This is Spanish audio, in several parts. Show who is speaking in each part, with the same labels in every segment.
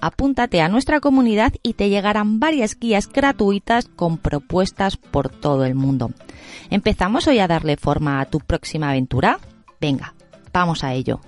Speaker 1: apúntate a nuestra comunidad y te llegarán varias guías gratuitas con propuestas por todo el mundo. ¿Empezamos hoy a darle forma a tu próxima aventura? Venga, vamos a ello.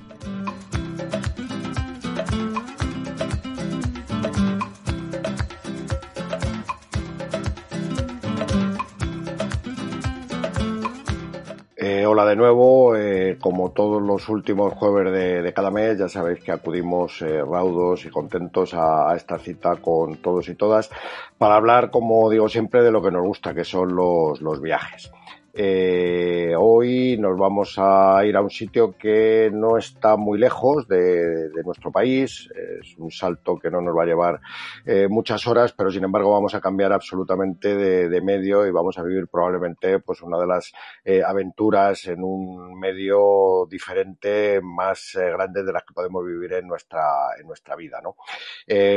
Speaker 2: Eh, hola de nuevo, eh, como todos los últimos jueves de, cada mes, ya sabéis que acudimos eh, raudos y contentos a, esta cita con todos y todas para hablar, como digo siempre, de lo que nos gusta, que son los, los viajes. Eh, hoy nos vamos a ir a un sitio que no está muy lejos de, nuestro país. Es un salto que no nos va a llevar eh, muchas horas, pero sin embargo vamos a cambiar absolutamente de, medio y vamos a vivir probablemente pues una de las eh, aventuras en un medio diferente más grande de las que podemos vivir en nuestra en nuestra vida, ¿no?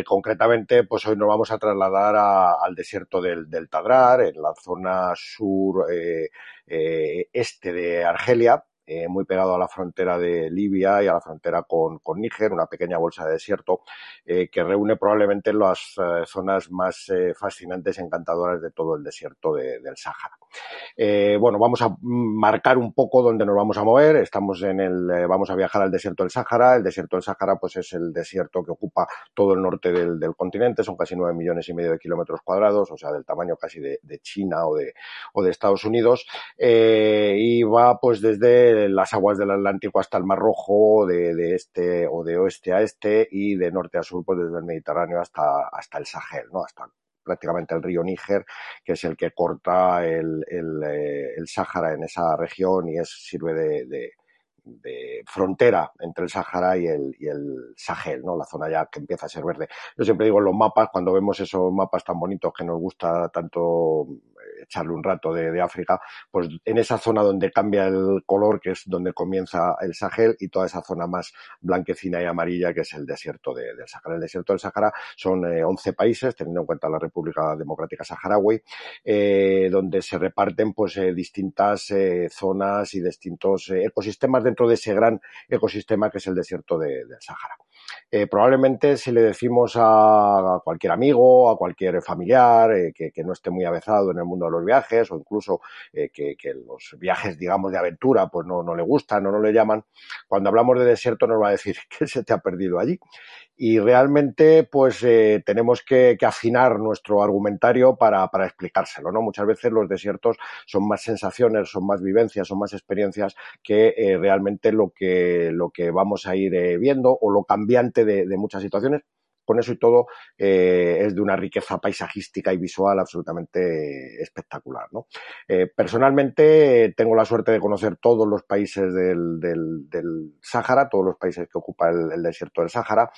Speaker 2: concretamente, pues hoy nos vamos a trasladar al desierto del, del Tadrar, en la zona sur eh, este de Argelia, eh, muy pegado a la frontera de Libia y a la frontera con, con Níger, una pequeña bolsa de desierto eh, que reúne probablemente las eh, zonas más fascinantes encantadoras de todo el desierto de, del Sáhara. bueno, vamos a marcar un poco dónde nos vamos a mover. Estamos en el, vamos a viajar al desierto del Sáhara. El desierto del Sáhara, pues es el desierto que ocupa todo el norte del, del continente. Son casi nueve millones y medio de kilómetros cuadrados, o sea, del tamaño casi de, de China o de, o de Estados Unidos. y va, pues, desde las aguas del Atlántico hasta el Mar Rojo, de, este o de oeste a este y de norte a sur, pues desde el Mediterráneo hasta, hasta el Sahel, ¿no? Hasta prácticamente el río Níger, que es el que corta el, el, eh, Sáhara en esa región y es, sirve de, de de frontera entre el Sahara y el, y el Sahel, ¿no? La zona ya que empieza a ser verde. Yo siempre digo en los mapas, cuando vemos esos mapas tan bonitos que nos gusta tanto echarle un rato de, África, pues en esa zona donde cambia el color, que es donde comienza el Sahel, y toda esa zona más blanquecina y amarilla, que es el desierto del Sahara. El desierto del Sahara son eh, 11 países, teniendo en cuenta la República Democrática Saharaui, eh, donde se reparten pues eh, distintas eh, zonas y distintos ecosistemas dentro de ese gran ecosistema que es el desierto del Sahara. Eh, probablemente si le decimos a cualquier amigo, a cualquier familiar eh, que, no esté muy avezado en el mundo de los viajes o incluso eh, que, que, los viajes, digamos, de aventura, pues no, no le gustan o no le llaman, cuando hablamos de desierto nos va a decir que se te ha perdido allí y realmente pues eh, tenemos que, que, afinar nuestro argumentario para, para, explicárselo, ¿no? Muchas veces los desiertos son más sensaciones, son más vivencias, son más experiencias que eh, realmente lo que, lo que vamos a ir eh, viendo o lo cambiante de, de muchas situaciones con eso y todo eh, es de una riqueza paisajística y visual absolutamente espectacular. ¿no? Eh, personalmente tengo la suerte de conocer todos los países del, del, del Sáhara, todos los países que ocupa el, el desierto del Sáhara.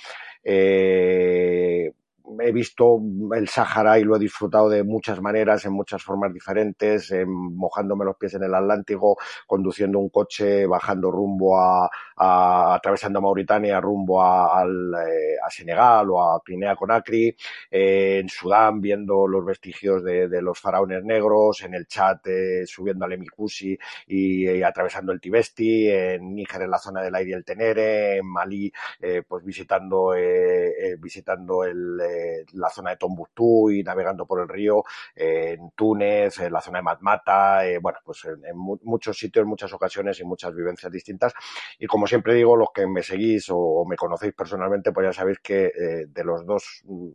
Speaker 2: Eh, he visto el Sáhara y lo he disfrutado de muchas maneras, en muchas formas diferentes, eh, mojándome los pies en el Atlántico, conduciendo un coche, bajando rumbo a, a atravesando Mauritania rumbo a, al, eh, a, Senegal o a Guinea Conakry, eh, en Sudán viendo los vestigios de, de, los faraones negros, en el Chad eh, subiendo al Emikusi y, y, atravesando el Tibesti, en Níger en la zona del aire y el Tenere, en Malí eh, pues visitando eh, visitando el la zona de Tombuctú y navegando por el río, en Túnez, en la zona de Matmata, eh, bueno, pues en, muchos sitios, muchas ocasiones y muchas vivencias distintas. Y como siempre digo, los que me seguís o, o me conocéis personalmente, pues ya sabéis que eh, de los dos mm,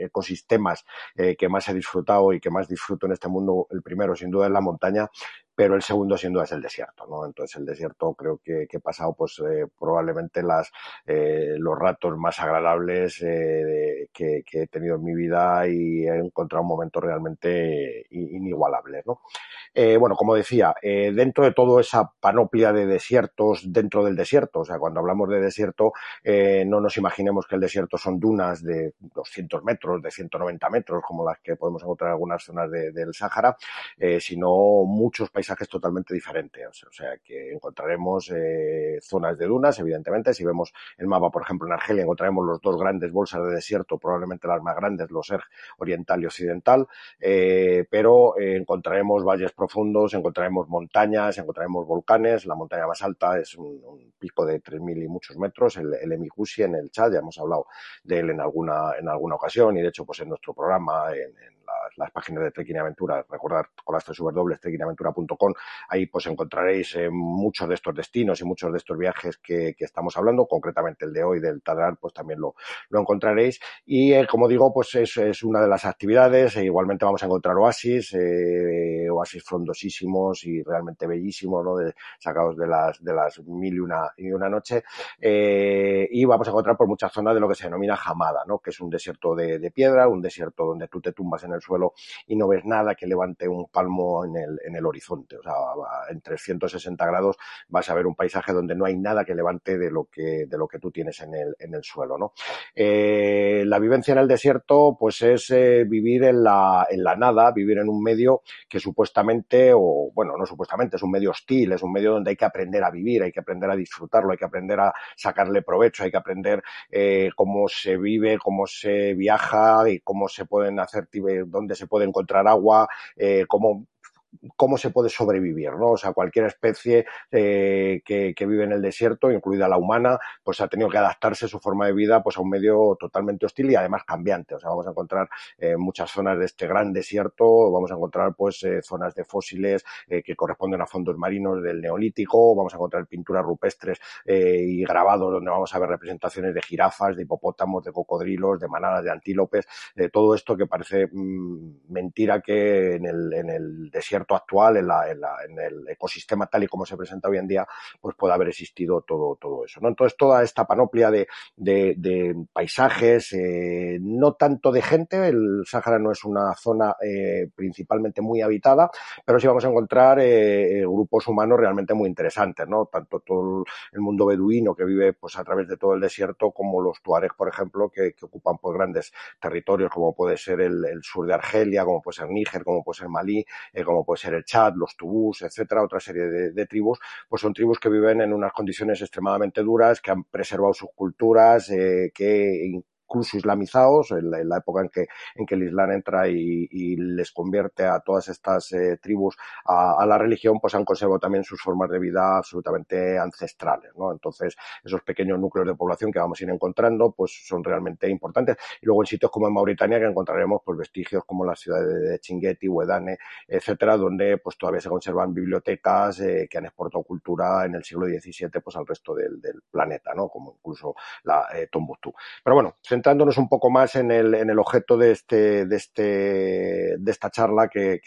Speaker 2: ecosistemas eh, que más he disfrutado y que más disfruto en este mundo, el primero sin duda es la montaña, pero el segundo sin duda es el desierto, ¿no? Entonces el desierto creo que, he pasado pues eh, probablemente las, eh, los ratos más agradables eh, que, he tenido en mi vida y he encontrado un momento realmente inigualable, ¿no? bueno, como decía, dentro de toda esa panoplia de desiertos dentro del desierto, o sea, cuando hablamos de desierto, no nos imaginemos que el desierto son dunas de 200 metros, de 190 metros, como las que podemos encontrar en algunas zonas del Sáhara, sino muchos países paisajes totalmente diferentes. O sea, que encontraremos eh, zonas de dunas, evidentemente. Si vemos el mapa, por ejemplo, en Argelia, encontraremos los dos grandes bolsas de desierto, probablemente las más grandes, los ERG oriental y occidental. Eh, pero eh, encontraremos valles profundos, encontraremos montañas, encontraremos volcanes. La montaña más alta es un, pico de 3.000 y muchos metros, el, el en el Chad. Ya hemos hablado de él en alguna, en alguna ocasión y, de hecho, pues en nuestro programa, en, las, páginas de Trekking Aventura, recordar con las tres dobles ahí pues encontraréis eh, muchos de estos destinos y muchos de estos viajes que, estamos hablando, concretamente el de hoy del Tadar, pues también lo, lo encontraréis. Y eh, como digo, pues es, es, una de las actividades, e igualmente vamos a encontrar oasis, eh, oasis frondosísimos y realmente bellísimos, ¿no? Sacados de las, de las mil y una, y una noche. y vamos a encontrar por muchas zonas de lo que se denomina jamada, ¿no? Que es un desierto de, de piedra, un desierto donde tú te tumbas en el suelo y no ves nada que levante un palmo en el, en el horizonte. O sea, en 360 grados vas a ver un paisaje donde no hay nada que levante de lo que, de lo que tú tienes en el, en el suelo, ¿no? Eh, la vivencia en el desierto, pues es eh, vivir en la, en la nada, vivir en un medio que supuestamente, o bueno, no supuestamente, es un medio hostil, es un medio donde hay que aprender a vivir, hay que aprender a disfrutarlo, hay que aprender a sacarle provecho, hay que aprender eh, cómo se vive, cómo se viaja y cómo se pueden hacer dónde se puede encontrar agua, cómo cómo se puede sobrevivir, ¿no? O sea, cualquier especie eh, que, vive en el desierto, incluida la humana, pues ha tenido que adaptarse su forma de vida pues a un medio totalmente hostil y además cambiante. O sea, vamos a encontrar eh, muchas zonas de este gran desierto, vamos a encontrar pues eh, zonas de fósiles que corresponden a fondos marinos del neolítico, vamos a encontrar pinturas rupestres y grabados donde vamos a ver representaciones de jirafas, de hipopótamos, de cocodrilos, de manadas de antílopes, todo esto que parece mmm, mentira que en el desierto actual, en, la, en, la, en, el ecosistema tal y como se presenta hoy en día, pues puede haber existido todo, todo eso. ¿no? Entonces, toda esta panoplia de, paisajes, eh, no tanto de gente, el Sáhara no es una zona eh, principalmente muy habitada, pero sí vamos a encontrar eh, grupos humanos realmente muy interesantes, ¿no? Tanto todo el mundo beduino que vive pues a través de todo el desierto, como los tuaregs, por ejemplo, que, ocupan pues grandes territorios, como puede ser el, sur de Argelia, como puede ser Níger, como puede ser Malí, como puede puede ser el Chad, los Tubús, etcétera, otra serie de, tribus, pues son tribus que viven en unas condiciones extremadamente duras, que han preservado sus culturas, eh, que incluso islamizados, en la, época en que, en que el Islam entra y, les convierte a todas estas eh, tribus a, la religión, pues han conservado también sus formas de vida absolutamente ancestrales, ¿no? Entonces, esos pequeños núcleos de población que vamos a ir encontrando, pues son realmente importantes. Y luego en sitios como en Mauritania que encontraremos pues vestigios como la ciudad de Chinguetti, Huedane, etcétera, donde pues todavía se conservan bibliotecas eh, que han exportado cultura en el siglo XVII pues al resto del, del planeta, ¿no? Como incluso la eh, Tombuctú. Pero bueno, centrándonos un poco más en el, en el objeto de, este, de, este, de esta charla que,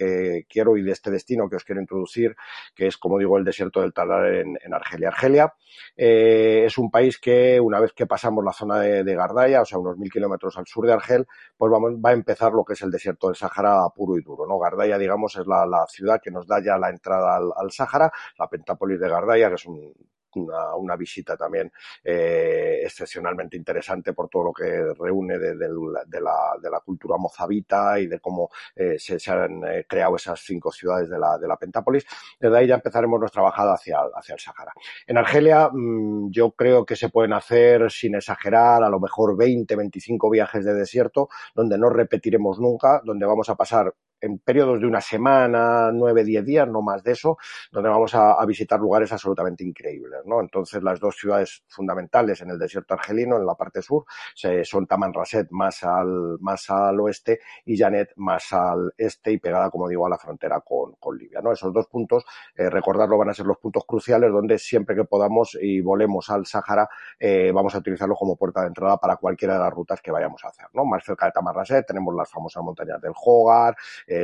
Speaker 2: quiero y de este destino que os quiero introducir, que es, como digo, el desierto del Talar en, Argelia. Argelia eh, es un país que, una vez que pasamos la zona de, de Gardaya, o sea, unos mil kilómetros al sur de Argel, pues vamos, va a empezar lo que es el desierto del Sáhara puro y duro. ¿no? Gardaya, digamos, es la, ciudad que nos da ya la entrada al, al Sáhara, la Pentápolis de Gardaya, que es un una, visita también eh, excepcionalmente interesante por todo lo que reúne de, la, cultura mozabita y de cómo eh, se, han eh, creado esas cinco ciudades de la, Pentápolis. Desde ahí ya empezaremos nuestra bajada hacia, el Sahara. En Argelia mmm, yo creo que se pueden hacer, sin exagerar, a lo mejor 20, 25 viajes de desierto, donde no repetiremos nunca, donde vamos a pasar en periodos de una semana, nueve, diez días, no más de eso, donde vamos a, visitar lugares absolutamente increíbles. Entonces, las dos ciudades fundamentales en el desierto argelino, en la parte sur, son Tamanrasset más al, más al oeste y Janet más al este y pegada, como digo, a la frontera con, con Libia. Esos dos puntos, eh, recordarlo, van a ser los puntos cruciales donde siempre que podamos y volemos al Sahara, eh, vamos a utilizarlo como puerta de entrada para cualquiera de las rutas que vayamos a hacer. Más cerca de Tamanrasset tenemos las famosas montañas del Hogar,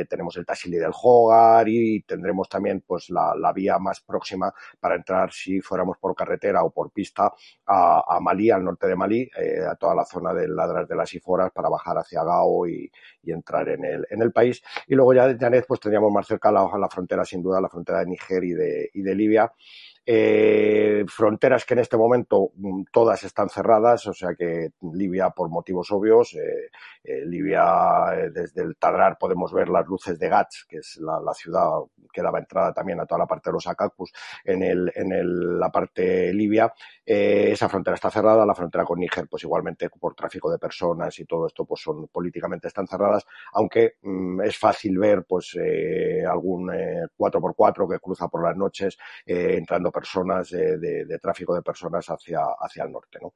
Speaker 2: tenemos el Tassili del Hogar y tendremos también pues la, vía más próxima para entrar si fuéramos por carretera o por pista a, Malí, al norte de Malí, a toda la zona de Ladras de las Iforas para bajar hacia Gao y, entrar en el, en el país. Y luego ya de Janet pues tendríamos más cerca la, la frontera, sin duda, la frontera de Níger y de, y de Libia eh, fronteras que en este momento mm, todas están cerradas, o sea que Libia, por motivos obvios, eh, eh, Libia, eh, desde el Tadrar podemos ver las luces de Gats, que es la, ciudad que daba entrada también a toda la parte de los Acacus en, el, en el, la parte libia. esa frontera está cerrada, la frontera con Níger, pues igualmente por tráfico de personas y todo esto, pues son políticamente están cerradas, aunque mm, es fácil ver pues algún 4x4 que cruza por las noches entrando personas de, tráfico de personas hacia, hacia el norte. ¿no?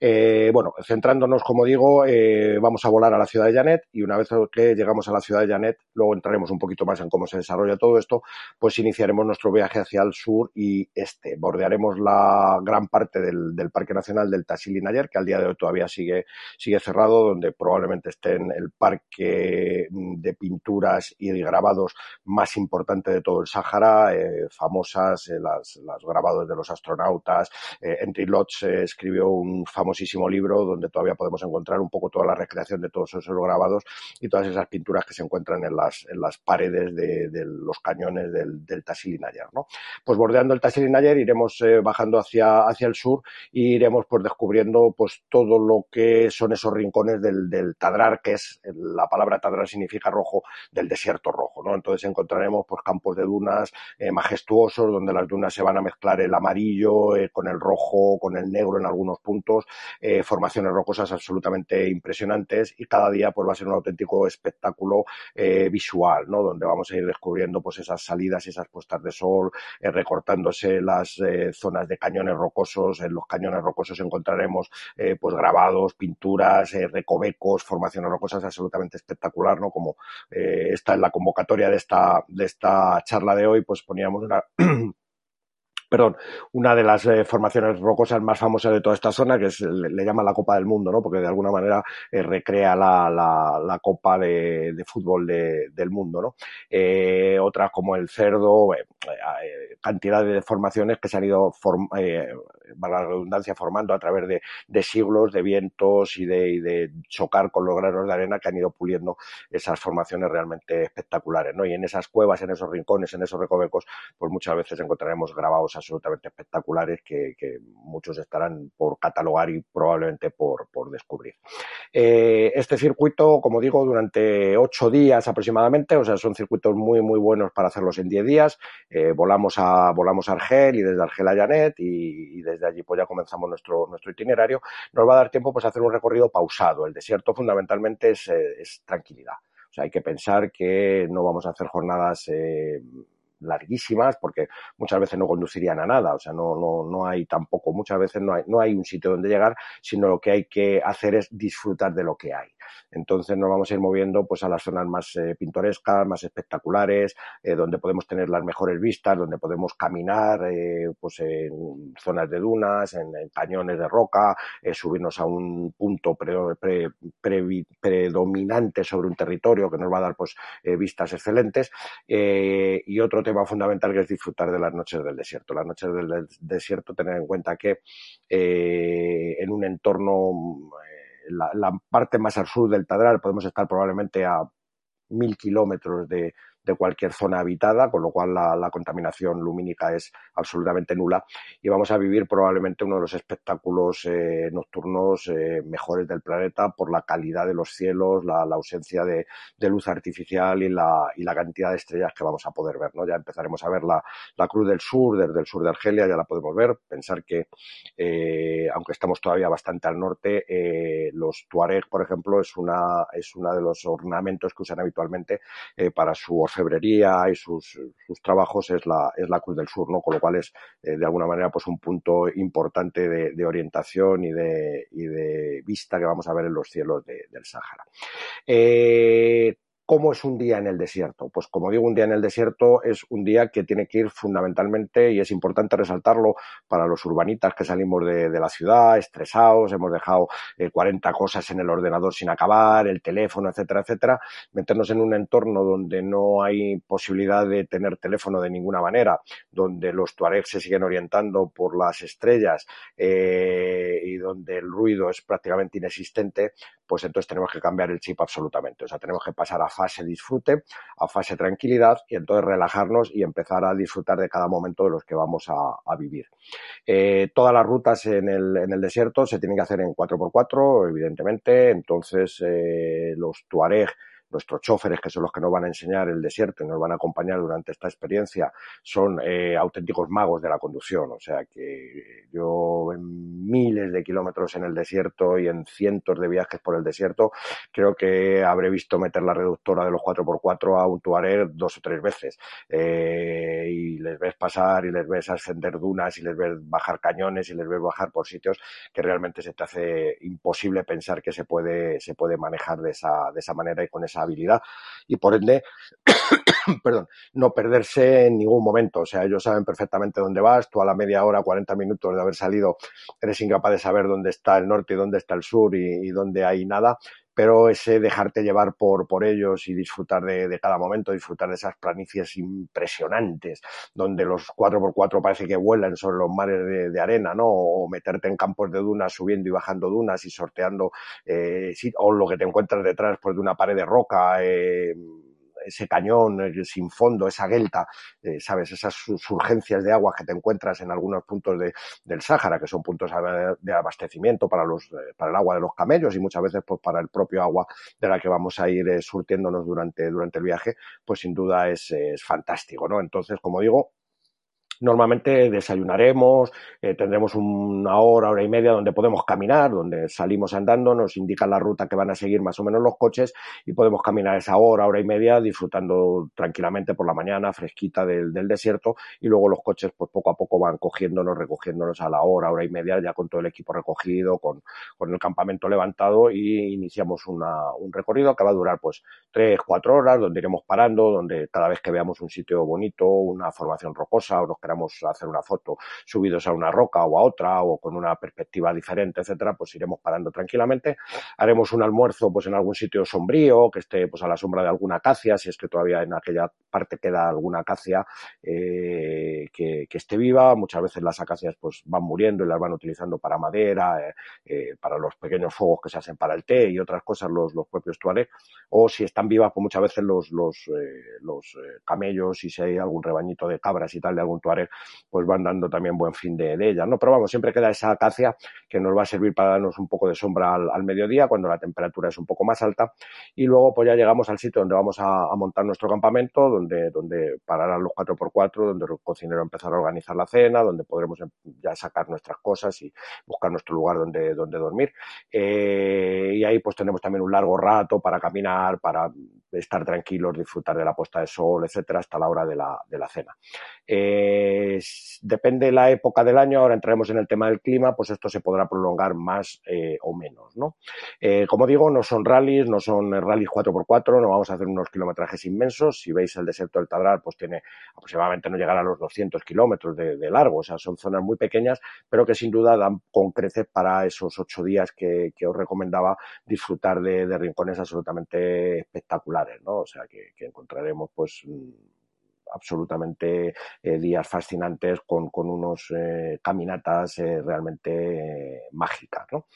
Speaker 2: Eh, bueno, centrándonos, como digo, eh, vamos a volar a la ciudad de Janet y una vez que llegamos a la ciudad de Janet, luego entraremos un poquito más en cómo se desarrolla todo esto, pues iniciaremos nuestro viaje hacia el sur y este. Bordearemos la gran parte del, Parque Nacional del Tassili Nayer, que al día de hoy todavía sigue, sigue cerrado, donde probablemente esté en el parque de pinturas y grabados más importante de todo el Sáhara, eh, famosas las grabados de los astronautas. Eh, Henry Lotz eh, escribió un famosísimo libro donde todavía podemos encontrar un poco toda la recreación de todos esos grabados y todas esas pinturas que se encuentran en las, en las paredes de, los cañones del, del. ¿no? Pues bordeando el Tassili Nayer iremos eh, bajando hacia, hacia el sur y iremos pues descubriendo pues todo lo que son esos rincones del, Tadrar, que es la palabra Tadrar significa rojo, del desierto rojo. ¿no? Entonces encontraremos pues campos de dunas majestuosos donde las dunas se van a mezclar el amarillo eh, con el rojo, con el negro en algunos puntos, eh, formaciones rocosas absolutamente impresionantes y cada día pues va a ser un auténtico espectáculo eh, visual, ¿no? Donde vamos a ir descubriendo pues esas salidas y esas puestas de sol, recortándose las zonas de cañones rocosos, en los cañones rocosos encontraremos pues grabados, pinturas, recovecos, formaciones rocosas absolutamente espectacular, ¿no? Como está en la convocatoria de esta, de esta charla de hoy, pues poníamos una perdón, una de las eh, formaciones rocosas más famosas de toda esta zona, que es, le, llama llaman la Copa del Mundo, ¿no? Porque de alguna manera eh, recrea la, la, Copa de, fútbol de, del mundo, ¿no? Eh, otras como el Cerdo, cantidad de formaciones que se han ido, form, la redundancia, formando a través de, siglos, de vientos y de, chocar con los granos de arena que han ido puliendo esas formaciones realmente espectaculares, ¿no? Y en esas cuevas, en esos rincones, en esos recovecos, pues muchas veces encontraremos grabados absolutamente espectaculares que, muchos estarán por catalogar y probablemente por, descubrir. Eh, este circuito, como digo, durante ocho días aproximadamente, o sea, son circuitos muy, muy buenos para hacerlos en diez días. Eh, volamos, a, volamos a Argel y desde Argel a Janet y, desde allí pues ya comenzamos nuestro, nuestro itinerario. Nos va a dar tiempo pues a hacer un recorrido pausado. El desierto fundamentalmente es, eh, tranquilidad. O sea, hay que pensar que no vamos a hacer jornadas larguísimas porque muchas veces no conducirían a nada, o sea, no, no, no hay tampoco, muchas veces no hay, no hay un sitio donde llegar, sino lo que hay que hacer es disfrutar de lo que hay. Entonces nos vamos a ir moviendo pues a las zonas más eh, pintorescas, más espectaculares, eh, donde podemos tener las mejores vistas, donde podemos caminar eh, pues en zonas de dunas, en, cañones de roca, subirnos a un punto predominante sobre un territorio que nos va a dar pues vistas excelentes y otro tema fundamental que es disfrutar de las noches del desierto. Las noches del desierto, tener en cuenta que en un entorno la, parte más al sur del Tadral podemos estar probablemente a mil kilómetros de, de cualquier zona habitada, con lo cual la, contaminación lumínica es absolutamente nula y vamos a vivir probablemente uno de los espectáculos eh, nocturnos eh, mejores del planeta por la calidad de los cielos, la, ausencia de, luz artificial y la, cantidad de estrellas que vamos a poder ver. ¿no? Ya empezaremos a ver la, Cruz del Sur, desde el sur de Argelia, ya la podemos ver. Pensar que, eh, aunque estamos todavía bastante al norte, los Tuareg, por ejemplo, es una, es uno de los ornamentos que usan habitualmente para su febrería y sus, sus trabajos es la, es la Cruz del Sur, ¿no? Con lo cual es, eh, de alguna manera, pues un punto importante de, orientación y de, y de, vista que vamos a ver en los cielos de, del Sáhara. Eh, ¿Cómo es un día en el desierto? Pues como digo, un día en el desierto es un día que tiene que ir fundamentalmente, y es importante resaltarlo para los urbanitas que salimos de, la ciudad, estresados, hemos dejado 40 eh, cosas en el ordenador sin acabar, el teléfono, etcétera, etcétera, meternos en un entorno donde no hay posibilidad de tener teléfono de ninguna manera, donde los tuaregs se siguen orientando por las estrellas eh, y donde el ruido es prácticamente inexistente, pues entonces tenemos que cambiar el chip absolutamente. O sea, tenemos que pasar a fase disfrute, a fase tranquilidad y entonces relajarnos y empezar a disfrutar de cada momento de los que vamos a, vivir. Eh, todas las rutas en el, en el, desierto se tienen que hacer en 4x4, evidentemente, entonces eh, los Tuareg nuestros choferes, que son los que nos van a enseñar el desierto y nos van a acompañar durante esta experiencia, son eh, auténticos magos de la conducción. O sea que yo en miles de kilómetros en el desierto y en cientos de viajes por el desierto, creo que habré visto meter la reductora de los 4x4 a un Tuareg dos o tres veces. Eh, y les ves pasar y les ves ascender dunas y les ves bajar cañones y les ves bajar por sitios que realmente se te hace imposible pensar que se puede, se puede manejar de esa, de esa manera y con esa habilidad y por ende, perdón, no perderse en ningún momento. O sea, ellos saben perfectamente dónde vas, tú a la media hora, 40 minutos de haber salido, eres incapaz de saber dónde está el norte y dónde está el sur y, y dónde hay nada pero ese dejarte llevar por, por ellos y disfrutar de, de, cada momento, disfrutar de esas planicies impresionantes, donde los 4x4 parece que vuelan sobre los mares de, de arena, ¿no? O meterte en campos de dunas, subiendo y bajando dunas y sorteando, eh, o lo que te encuentras detrás pues, de una pared de roca, eh, ese cañón eh, sin fondo, esa delta, eh, ¿sabes? Esas surgencias de agua que te encuentras en algunos puntos de, del Sáhara, que son puntos de abastecimiento para, los, eh, para el agua de los camellos y muchas veces pues, para el propio agua de la que vamos a ir surtiéndonos durante, durante el viaje, pues sin duda es, es fantástico, ¿no? Entonces, como digo, Normalmente desayunaremos, eh, tendremos una hora, hora y media donde podemos caminar, donde salimos andando, nos indican la ruta que van a seguir más o menos los coches y podemos caminar esa hora, hora y media disfrutando tranquilamente por la mañana, fresquita del, del desierto y luego los coches pues poco a poco van cogiéndonos, recogiéndonos a la hora, hora y media ya con todo el equipo recogido, con, con el campamento levantado y iniciamos una, un recorrido que va a durar pues tres, cuatro horas donde iremos parando, donde cada vez que veamos un sitio bonito, una formación rocosa o nos queramos hacer una foto subidos a una roca o a otra o con una perspectiva diferente, etcétera, pues iremos parando tranquilamente. Haremos un almuerzo pues en algún sitio sombrío, que esté pues a la sombra de alguna acacia, si es que todavía en aquella parte queda alguna acacia eh, que, esté viva. Muchas veces las acacias pues van muriendo y las van utilizando para madera, eh, eh, para los pequeños fuegos que se hacen para el té y otras cosas los, los propios tuareg. O si están vivas, pues muchas veces los, los, los camellos y si hay algún rebañito de cabras y tal de algún tuareg pues van dando también buen fin de, de ellas, ¿no? Pero vamos, siempre queda esa acacia que nos va a servir para darnos un poco de sombra al, mediodía, cuando la temperatura es un poco más alta, y luego pues ya llegamos al sitio donde vamos a, montar nuestro campamento, donde, donde pararán los 4x4, donde el cocinero empezará a organizar la cena, donde podremos ya sacar nuestras cosas y buscar nuestro lugar donde, donde dormir. Eh, y ahí pues tenemos también un largo rato para caminar, para estar tranquilos, disfrutar de la puesta de sol, etcétera, hasta la hora de la, de la cena. Eh, depende de la época del año, ahora entraremos en el tema del clima, pues esto se podrá prolongar más eh, o menos, ¿no? Eh, como digo, no son rallies, no son rallies 4x4, no vamos a hacer unos kilometrajes inmensos. Si veis el desierto del Tadrar, pues tiene aproximadamente no llegar a los 200 kilómetros de, de, largo, o sea, son zonas muy pequeñas, pero que sin duda dan con creces para esos ocho días que, que os recomendaba disfrutar de, de rincones absolutamente espectaculares ¿no? O sea, que, que encontraremos pues absolutamente eh, días fascinantes con, con unos eh, caminatas eh, realmente mágicas, ¿no?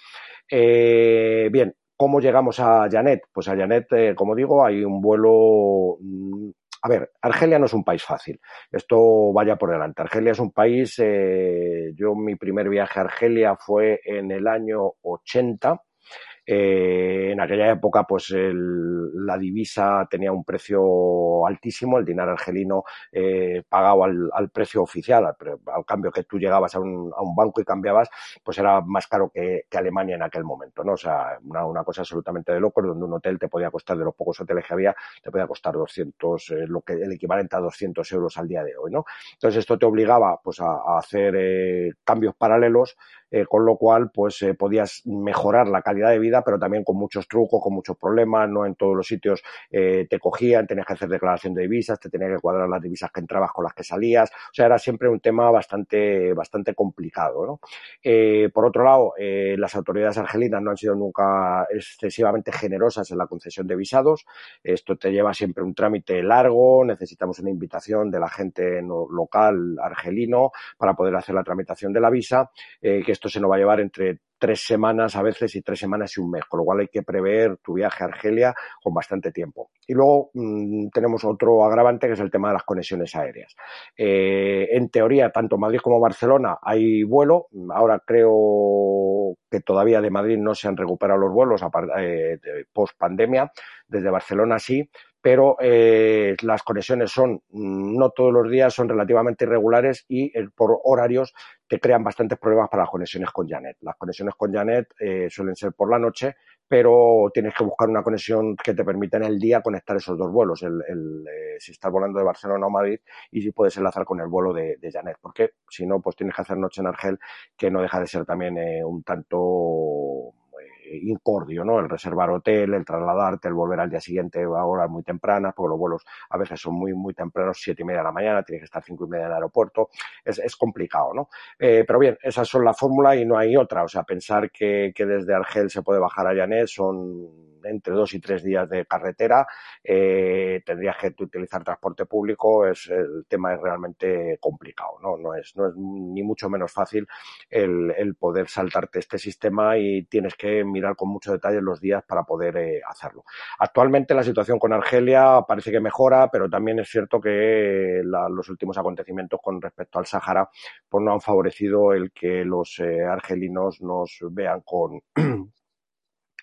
Speaker 2: bien, ¿cómo llegamos a Janet? Pues a Janet, como digo, hay un vuelo mm, a ver, Argelia no es un país fácil. Esto vaya por delante. Argelia es un país, eh, yo mi primer viaje a Argelia fue en el año 80 eh, en aquella época, pues el, la divisa tenía un precio altísimo, el dinero argelino eh, pagado al, al, precio oficial, al, al, cambio que tú llegabas a un, a un, banco y cambiabas, pues era más caro que, que Alemania en aquel momento, ¿no? O sea, una, una, cosa absolutamente de locos, donde un hotel te podía costar, de los pocos hoteles que había, te podía costar 200, eh, lo que, el equivalente a 200 euros al día de hoy, ¿no? Entonces esto te obligaba, pues, a, a hacer eh, cambios paralelos eh, con lo cual pues eh, podías mejorar la calidad de vida, pero también con muchos trucos, con muchos problemas, no en todos los sitios te cogían, tenías que hacer declaración de divisas, te tenías que cuadrar las divisas que entrabas con las que salías, o sea, era siempre un tema bastante, bastante complicado. ¿no? por otro lado, las autoridades argelinas no han sido nunca excesivamente generosas en la concesión de visados, esto te lleva siempre un trámite largo, necesitamos una invitación de la gente local argelino para poder hacer la tramitación de la visa, eh, que esto se nos va a llevar entre tres semanas a veces y tres semanas y un mes, con lo cual hay que prever tu viaje a Argelia con bastante tiempo. Y luego mm, tenemos otro agravante que es el tema de las conexiones aéreas. Eh, en teoría, tanto Madrid como Barcelona hay vuelo. Ahora creo que todavía de Madrid no se han recuperado los vuelos eh, post pandemia. Desde Barcelona sí, pero eh, las conexiones son mm, no todos los días, son relativamente irregulares y por horarios te crean bastantes problemas para las conexiones con Janet. Las conexiones con Janet eh, suelen ser por la noche, pero tienes que buscar una conexión que te permita en el día conectar esos dos vuelos, el, eh, si estás volando de Barcelona o Madrid y si puedes enlazar con el vuelo de, de Janet, porque si no, pues tienes que hacer noche en Argel, que no deja de ser también un tanto incordio, ¿no? El reservar hotel, el trasladarte, el volver al día siguiente a horas muy tempranas, porque los vuelos a veces son muy, muy tempranos, siete y media de la mañana, tienes que estar cinco y media en el aeropuerto, es, es complicado, ¿no? Eh, pero bien, esas son la fórmula y no hay otra, o sea, pensar que, que desde Argel se puede bajar a Llanet son entre dos y tres días de carretera, eh, tendrías que utilizar transporte público, es, el tema es realmente complicado, ¿no? No es, no es ni mucho menos fácil el, poder saltarte este sistema y tienes que mirar con mucho detalle los días para poder eh, hacerlo. Actualmente la situación con Argelia parece que mejora, pero también es cierto que los últimos acontecimientos con respecto al Sáhara pues no han favorecido el que los eh, argelinos nos vean con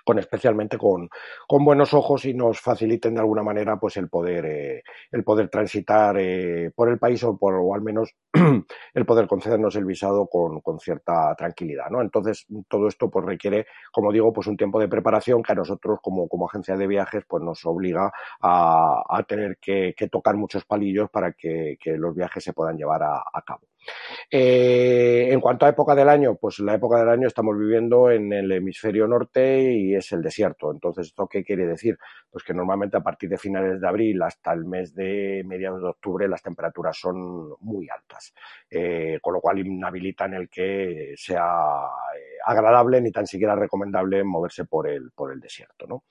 Speaker 2: con especialmente con, con, buenos ojos y nos faciliten de alguna manera pues el poder eh, el poder transitar eh, por el país o por o al menos el poder concedernos el visado con, con, cierta tranquilidad no entonces todo esto pues requiere como digo pues un tiempo de preparación que a nosotros como, como agencia de viajes pues nos obliga a, a tener que, que, tocar muchos palillos para que, que los viajes se puedan llevar a, a cabo eh, en cuanto a época del año, pues la época del año estamos viviendo en el hemisferio norte y es el desierto. Entonces, ¿esto qué quiere decir? Pues que normalmente a partir de finales de abril hasta el mes de mediados de octubre las temperaturas son muy altas, eh, con lo cual inhabilitan el que sea eh, agradable ni tan siquiera recomendable moverse por el, por el desierto. ¿no?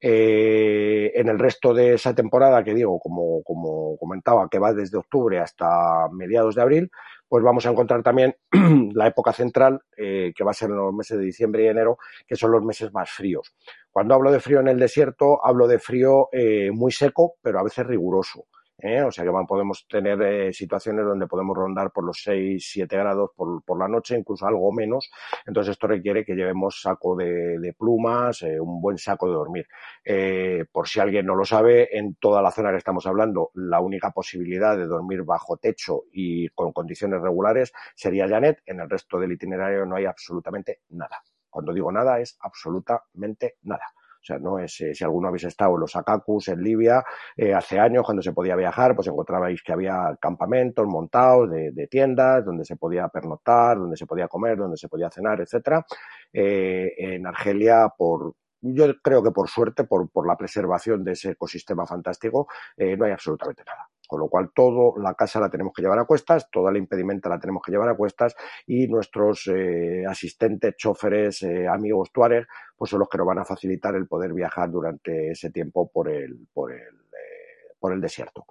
Speaker 2: En el resto de esa temporada, que digo, como, como comentaba, que va desde octubre hasta mediados de abril, pues vamos a encontrar también la época central, eh, que va a ser en los meses de diciembre y enero, que son los meses más fríos. Cuando hablo de frío en el desierto, hablo de frío eh, muy seco, pero a veces riguroso. ¿Eh? O sea que podemos tener eh, situaciones donde podemos rondar por los 6, 7 grados por, por, la noche, incluso algo menos. Entonces esto requiere que llevemos saco de, plumas, eh, un buen saco de dormir. Eh, por si alguien no lo sabe, en toda la zona que estamos hablando, la única posibilidad de dormir bajo techo y con condiciones regulares sería Janet. En el resto del itinerario no hay absolutamente nada. Cuando digo nada es absolutamente nada. O sea, no es, eh, si alguno habéis estado en los Akakus, en Libia, eh, hace años cuando se podía viajar, pues encontrabais que había campamentos montados de, de, tiendas donde se podía pernoctar, donde se podía comer, donde se podía cenar, etcétera. Eh, en Argelia, por, yo creo que por suerte, por, por la preservación de ese ecosistema fantástico, eh, no hay absolutamente nada. Con lo cual, toda la casa la tenemos que llevar a cuestas, toda la impedimenta la tenemos que llevar a cuestas y nuestros eh, asistentes, choferes, eh, amigos tuareg, pues son los que nos van a facilitar el poder viajar durante ese tiempo por el, por el, eh, por el desierto.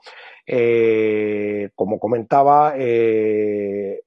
Speaker 2: Como comentaba, el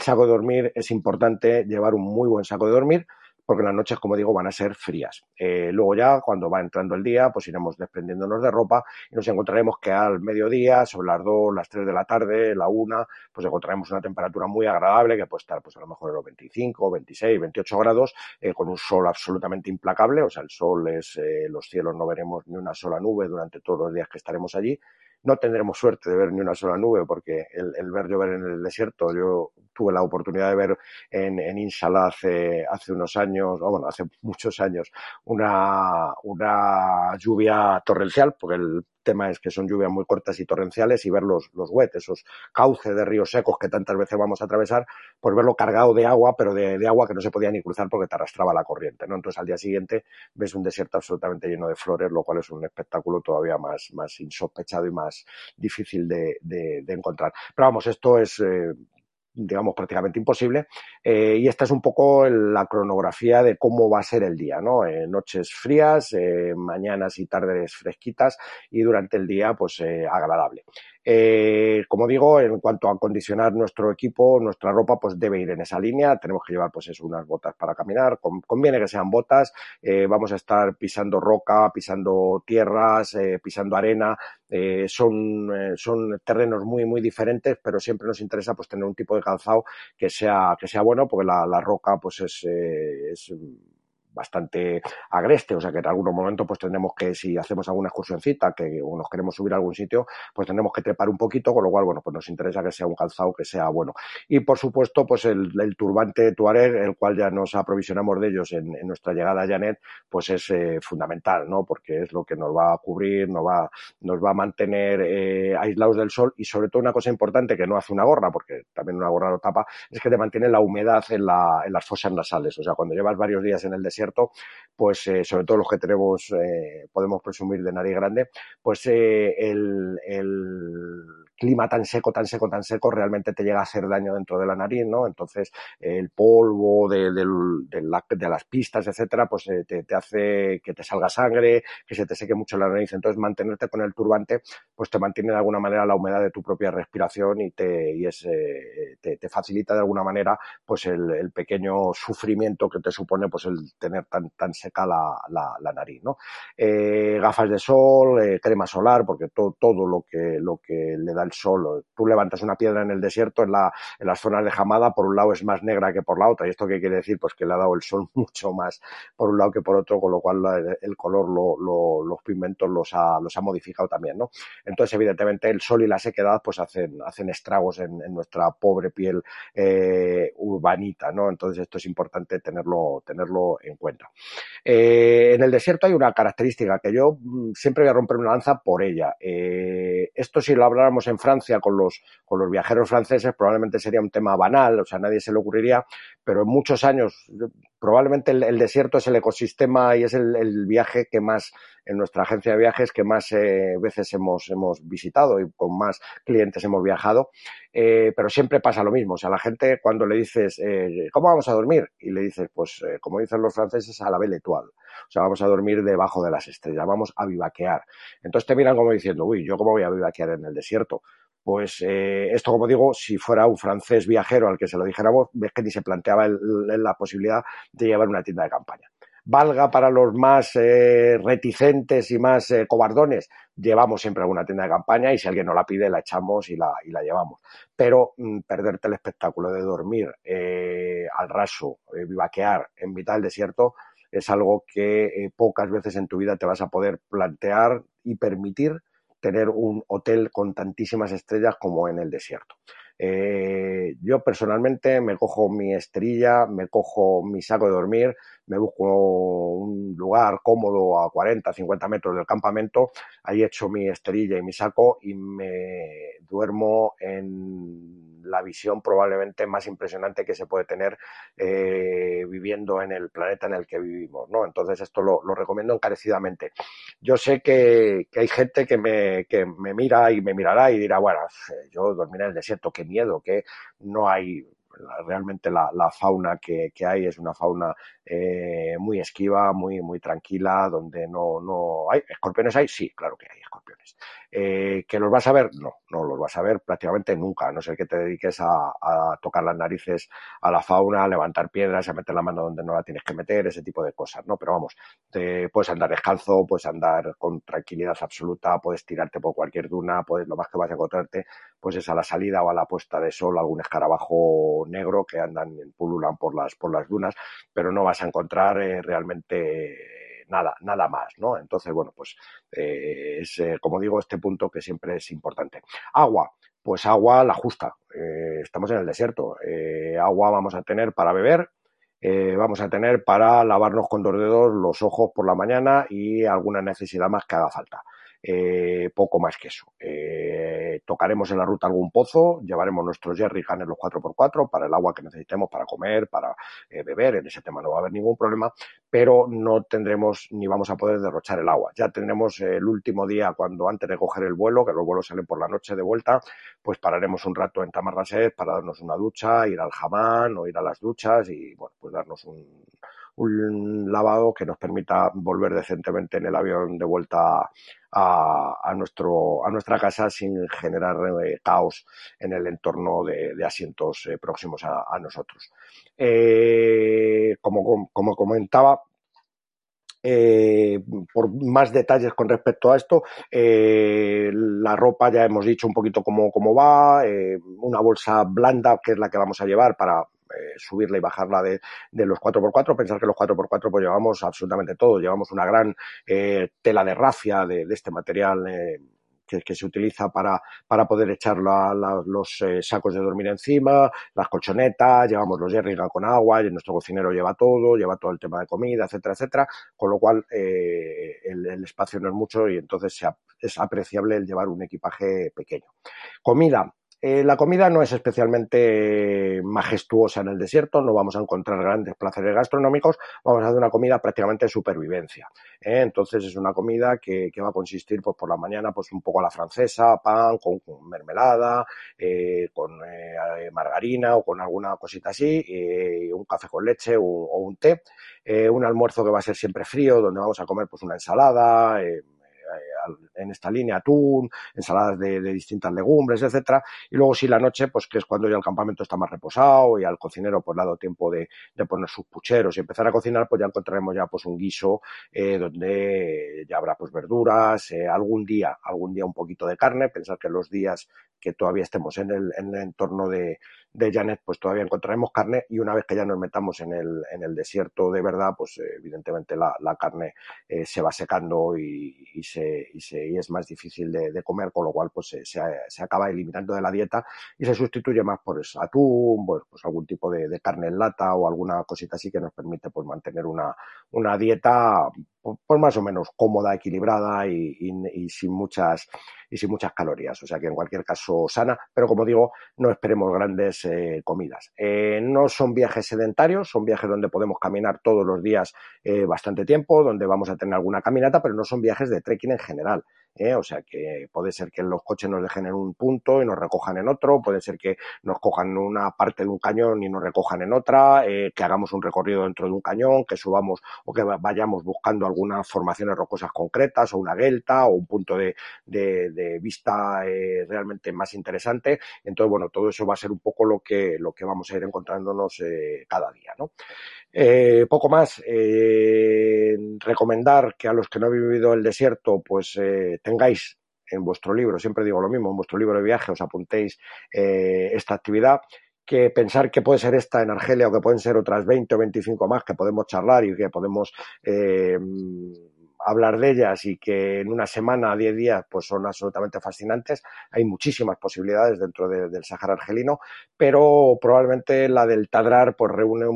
Speaker 2: saco de dormir es importante llevar un muy buen saco de dormir porque las noches, como digo, van a ser frías. Eh, luego ya, cuando va entrando el día, pues iremos desprendiéndonos de ropa y nos encontraremos que al mediodía, sobre las 2, las 3 de la tarde, la 1, pues encontraremos una temperatura muy agradable que puede estar pues a lo mejor en los 25, 26, 28 grados, eh, con un sol absolutamente implacable, o sea, el sol es, eh, los cielos no veremos ni una sola nube durante todos los días que estaremos allí, no tendremos suerte de ver ni una sola nube porque el, el ver llover en el desierto, yo tuve la oportunidad de ver en, en Insala hace, hace unos años, o bueno, hace muchos años, una, una lluvia torrencial, porque el tema es que son lluvias muy cortas y torrenciales y ver los, los wet, esos cauces de ríos secos que tantas veces vamos a atravesar, pues verlo cargado de agua, pero de, de, agua que no se podía ni cruzar porque te arrastraba la corriente, ¿no? Entonces al día siguiente ves un desierto absolutamente lleno de flores, lo cual es un espectáculo todavía más, más insospechado y más difícil de, de, de encontrar. Pero vamos, esto es eh, digamos, prácticamente imposible. Eh, y esta es un poco la cronografía de cómo va a ser el día, ¿no? Eh, noches frías, eh, mañanas y tardes fresquitas y durante el día, pues, eh, agradable. Eh, como digo, en cuanto a acondicionar nuestro equipo, nuestra ropa, pues debe ir en esa línea. Tenemos que llevar, pues, eso, unas botas para caminar. conviene que sean botas. Eh, vamos a estar pisando roca, pisando tierras, eh, pisando arena. Eh, son, eh, son terrenos muy, muy diferentes, pero siempre nos interesa, pues, tener un tipo de calzado que sea, que sea bueno, porque la, la roca, pues, es, eh, es bastante agreste, o sea que en algún momento pues tendremos que, si hacemos alguna excursioncita, que o nos queremos subir a algún sitio, pues tendremos que trepar un poquito, con lo cual, bueno, pues nos interesa que sea un calzado que sea bueno. Y por supuesto, pues el, turbante Tuareg, el cual ya nos aprovisionamos de ellos en, en nuestra llegada a Janet, pues es eh, fundamental, ¿no? Porque es lo que nos va a cubrir, nos va, nos va a mantener eh, aislados del sol y sobre todo una cosa importante que no hace una gorra, porque también una gorra lo tapa, es que te mantiene la humedad en, la, en las fosas nasales. O sea, cuando llevas varios días en el desierto, desierto, pues eh, sobre todo los que tenemos, eh, podemos presumir de nariz grande, pues eh, el clima tan seco, tan seco, tan seco, realmente te llega a hacer daño dentro de la nariz, ¿no? Entonces, el polvo de, de, de, la, de las pistas, etcétera, pues eh, te, hace que te salga sangre, que se te seque mucho la nariz. Entonces, mantenerte con el turbante, pues te mantiene de alguna manera la humedad de tu propia respiración y te, y es, eh, te, te, facilita de alguna manera, pues el, pequeño sufrimiento que te supone, pues el tener tan, seca la, nariz, ¿no? Eh, gafas de sol, eh, crema solar, porque to, todo lo que, lo que le da el sol. Tú levantas una piedra en el desierto, en, la, en las zonas de jamada, por un lado es más negra que por la otra. ¿Y esto qué quiere decir? Pues que le ha dado el sol mucho más por un lado que por otro, con lo cual el color, lo, lo, los pigmentos los ha, los ha modificado también, ¿no? Entonces, evidentemente, el sol y la sequedad pues hacen, hacen estragos en, nuestra pobre piel eh, urbanita, ¿no? Entonces, esto es importante tenerlo, tenerlo en cuenta. Eh, en el desierto hay una característica que yo mm, siempre voy a romper una lanza por ella. Eh, esto si lo habláramos en Francia con los, con los viajeros franceses probablemente sería un tema banal, o sea, nadie se le ocurriría, pero en muchos años probablemente el, desierto es el ecosistema y es el, el, viaje que más, en nuestra agencia de viajes, que más eh, veces hemos, hemos visitado y con más clientes hemos viajado, eh, pero siempre pasa lo mismo, o sea, la gente cuando le dices, eh, ¿cómo vamos a dormir? Y le dices, pues, eh, como dicen los franceses, a la belle étoile. O sea, vamos a dormir debajo de las estrellas, vamos a vivaquear. Entonces te miran como diciendo, uy, ¿yo cómo voy a vivaquear en el desierto? Pues eh, esto, como digo, si fuera un francés viajero al que se lo dijéramos, ves que ni se planteaba la posibilidad de llevar una tienda de campaña. Valga para los más eh, reticentes y más eh, cobardones, llevamos siempre alguna tienda de campaña y si alguien no la pide, la echamos y la, llevamos. Pero mmm, perderte el espectáculo de dormir al raso, vivaquear en mitad del desierto, es algo que eh, pocas veces en tu vida te vas a poder plantear y permitir tener un hotel con tantísimas estrellas como en el desierto. Eh, yo personalmente me cojo mi esterilla, me cojo mi saco de dormir, me busco un lugar cómodo a 40, 50 metros del campamento, ahí echo mi esterilla y mi saco y me duermo en la visión probablemente más impresionante que se puede tener eh, viviendo en el planeta en el que vivimos, ¿no? Entonces esto lo, recomiendo encarecidamente. Yo sé que, que hay gente que me, que me mira y me mirará y dirá, bueno, yo dormiré en el desierto, qué miedo, que no hay realmente la, la fauna que, que, hay es una fauna eh, muy esquiva, muy, muy tranquila, donde no, no hay escorpiones hay, sí, claro que hay escorpiones. Eh, ¿Que los vas a ver? No, no los vas a ver prácticamente nunca, a no ser que te dediques a, a, tocar las narices a la fauna, a levantar piedras, a meter la mano donde no la tienes que meter, ese tipo de cosas, ¿no? Pero vamos, te, puedes andar descalzo, puedes andar con tranquilidad absoluta, puedes tirarte por cualquier duna, puedes, lo más que vas a encontrarte, pues es a la salida o a la puesta de sol algún escarabajo negro que andan, pululan por las, por las dunas, pero no vas a encontrar eh, realmente nada, nada más, ¿no? Entonces, bueno, pues eh, es, eh, como digo, este punto que siempre es importante. Agua. pues agua la justa. estamos en el desierto. agua vamos a tener para beber, vamos a tener para lavarnos con dos dedos los ojos por la mañana y alguna necesidad más que haga falta. Eh, poco más que eso. Eh, tocaremos en la ruta algún pozo, llevaremos nuestros jerrycans los 4x4 para el agua que necesitemos para comer, para eh, beber, en ese tema no va a haber ningún problema, pero no tendremos ni vamos a poder derrochar el agua. Ya tendremos el último día cuando antes de coger el vuelo, que los vuelos salen por la noche de vuelta, pues pararemos un rato en Tamarraset para darnos una ducha, ir al jamán o ir a las duchas y bueno, pues darnos un, un lavado que nos permita volver decentemente en el avión de vuelta a, nuestro, a nuestra casa sin generar eh, caos en el entorno de, asientos eh, próximos a, nosotros. Eh, como, como comentaba, por más detalles con respecto a esto, la ropa ya hemos dicho un poquito cómo, cómo va, una bolsa blanda que es la que vamos a llevar para eh, subirla y bajarla de, los 4x4, pensar que los 4x4 pues llevamos absolutamente todo, llevamos una gran eh, tela de rafia de, este material eh, que, se utiliza para, para poder echar los sacos de dormir encima, las colchonetas, llevamos los jerrycan con agua, y nuestro cocinero lleva todo, lleva todo el tema de comida, etcétera, etcétera, con lo cual el, el, espacio no es mucho y entonces es apreciable el llevar un equipaje pequeño. Comida, eh, la comida no es especialmente majestuosa en el desierto, no vamos a encontrar grandes placeres gastronómicos, vamos a hacer una comida prácticamente de supervivencia. ¿eh? Entonces es una comida que, va a consistir pues, por la mañana pues, un poco a la francesa, pan con, mermelada, eh, con margarina o con alguna cosita así, un café con leche o, un té, un almuerzo que va a ser siempre frío, donde vamos a comer pues, una ensalada, en esta línea atún, ensaladas de, distintas legumbres, etcétera. Y luego sí la noche, pues que es cuando ya el campamento está más reposado y al cocinero pues le ha dado tiempo de, poner sus pucheros y empezar a cocinar, pues ya encontraremos ya pues un guiso eh, donde ya habrá pues verduras, eh, algún día, algún día un poquito de carne, pensar que los días que todavía estemos en el entorno de, de Janet, pues todavía encontraremos carne y una vez que ya nos metamos en el, en el desierto de verdad, pues eh, evidentemente la, la carne eh, se va secando y, y, se, y, se, y es más difícil de, de, comer, con lo cual pues se, se, acaba eliminando de la dieta y se sustituye más por atún, pues, pues algún tipo de, de, carne en lata o alguna cosita así que nos permite pues mantener una, una dieta pues más o menos cómoda, equilibrada y, sin muchas y sin muchas calorías. O sea que en cualquier caso sana, pero como digo, no esperemos grandes eh, comidas. Eh, no son viajes sedentarios, son viajes donde podemos caminar todos los días eh, bastante tiempo, donde vamos a tener alguna caminata, pero no son viajes de trekking en general. ¿Eh? o sea que puede ser que los coches nos dejen en un punto y nos recojan en otro, puede ser que nos cojan una parte de un cañón y nos recojan en otra, eh, que hagamos un recorrido dentro de un cañón, que subamos o que vayamos buscando algunas formaciones rocosas concretas o una delta o un punto de, vista eh, realmente más interesante. Entonces, bueno, todo eso va a ser un poco lo que, lo que vamos a ir encontrándonos cada día, ¿no? Eh, poco más. Eh, recomendar que a los que no habéis vivido el desierto, pues eh, tengáis en vuestro libro, siempre digo lo mismo, en vuestro libro de viaje os apuntéis eh, esta actividad que pensar que puede ser esta en Argelia o que pueden ser otras 20 o 25 más que podemos charlar y que podemos eh, hablar de ellas y que en una semana, 10 días, pues son absolutamente fascinantes. Hay muchísimas posibilidades dentro del Sahara argelino, pero probablemente la del Tadrar pues reúne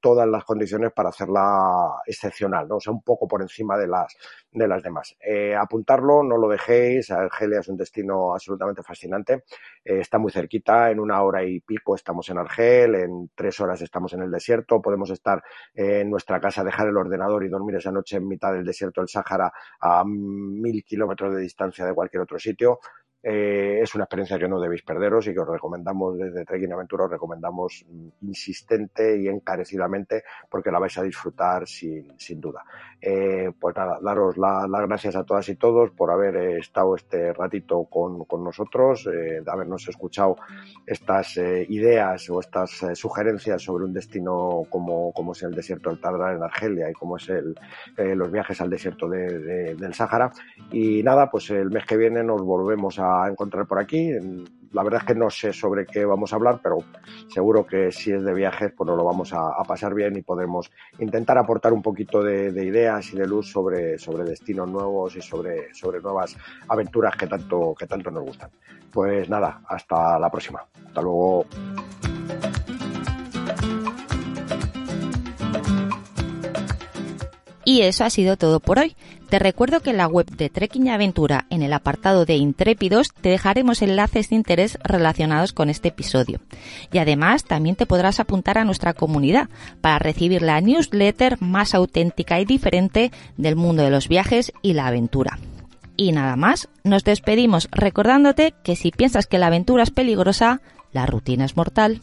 Speaker 2: todas las condiciones para hacerla excepcional, ¿no? O sea, un poco por encima de las, de las demás. Eh, apuntarlo, no lo dejéis, Argelia es un destino absolutamente fascinante, eh, está muy cerquita, en una hora y pico estamos en Argel, en tres horas estamos en el desierto, podemos estar en nuestra casa, dejar el ordenador y dormir esa noche en mitad del desierto Sáhara a mil kilómetros de distancia de cualquier otro sitio. Eh, es una experiencia que no debéis perderos y que os recomendamos desde Trekking Aventura, os recomendamos insistente y encarecidamente porque la vais a disfrutar sin, sin duda. Eh, pues nada, daros las gracias a todas y todos por haber eh, estado este ratito con, con nosotros, habernos escuchado estas ideas o estas sugerencias sobre un destino como, como es el desierto del Tardar en Argelia y como es el, los viajes al desierto de, del Sáhara. Y nada, pues el mes que viene nos volvemos a encontrar por aquí. la verdad es que no sé sobre qué vamos a hablar, pero seguro que si es de viajes, pues nos lo vamos a, pasar bien y podemos intentar aportar un poquito de, ideas y de luz sobre, sobre destinos nuevos y sobre, sobre nuevas aventuras que tanto, que tanto nos gustan. Pues nada, hasta la próxima. Hasta luego.
Speaker 1: Y eso ha sido todo por hoy. Te recuerdo que en la web de Trekking y Aventura, en el apartado de Intrépidos, te dejaremos enlaces de interés relacionados con este episodio. Y además también te podrás apuntar a nuestra comunidad para recibir la newsletter más auténtica y diferente del mundo de los viajes y la aventura. Y nada más, nos despedimos recordándote que si piensas que la aventura es peligrosa, la rutina es mortal.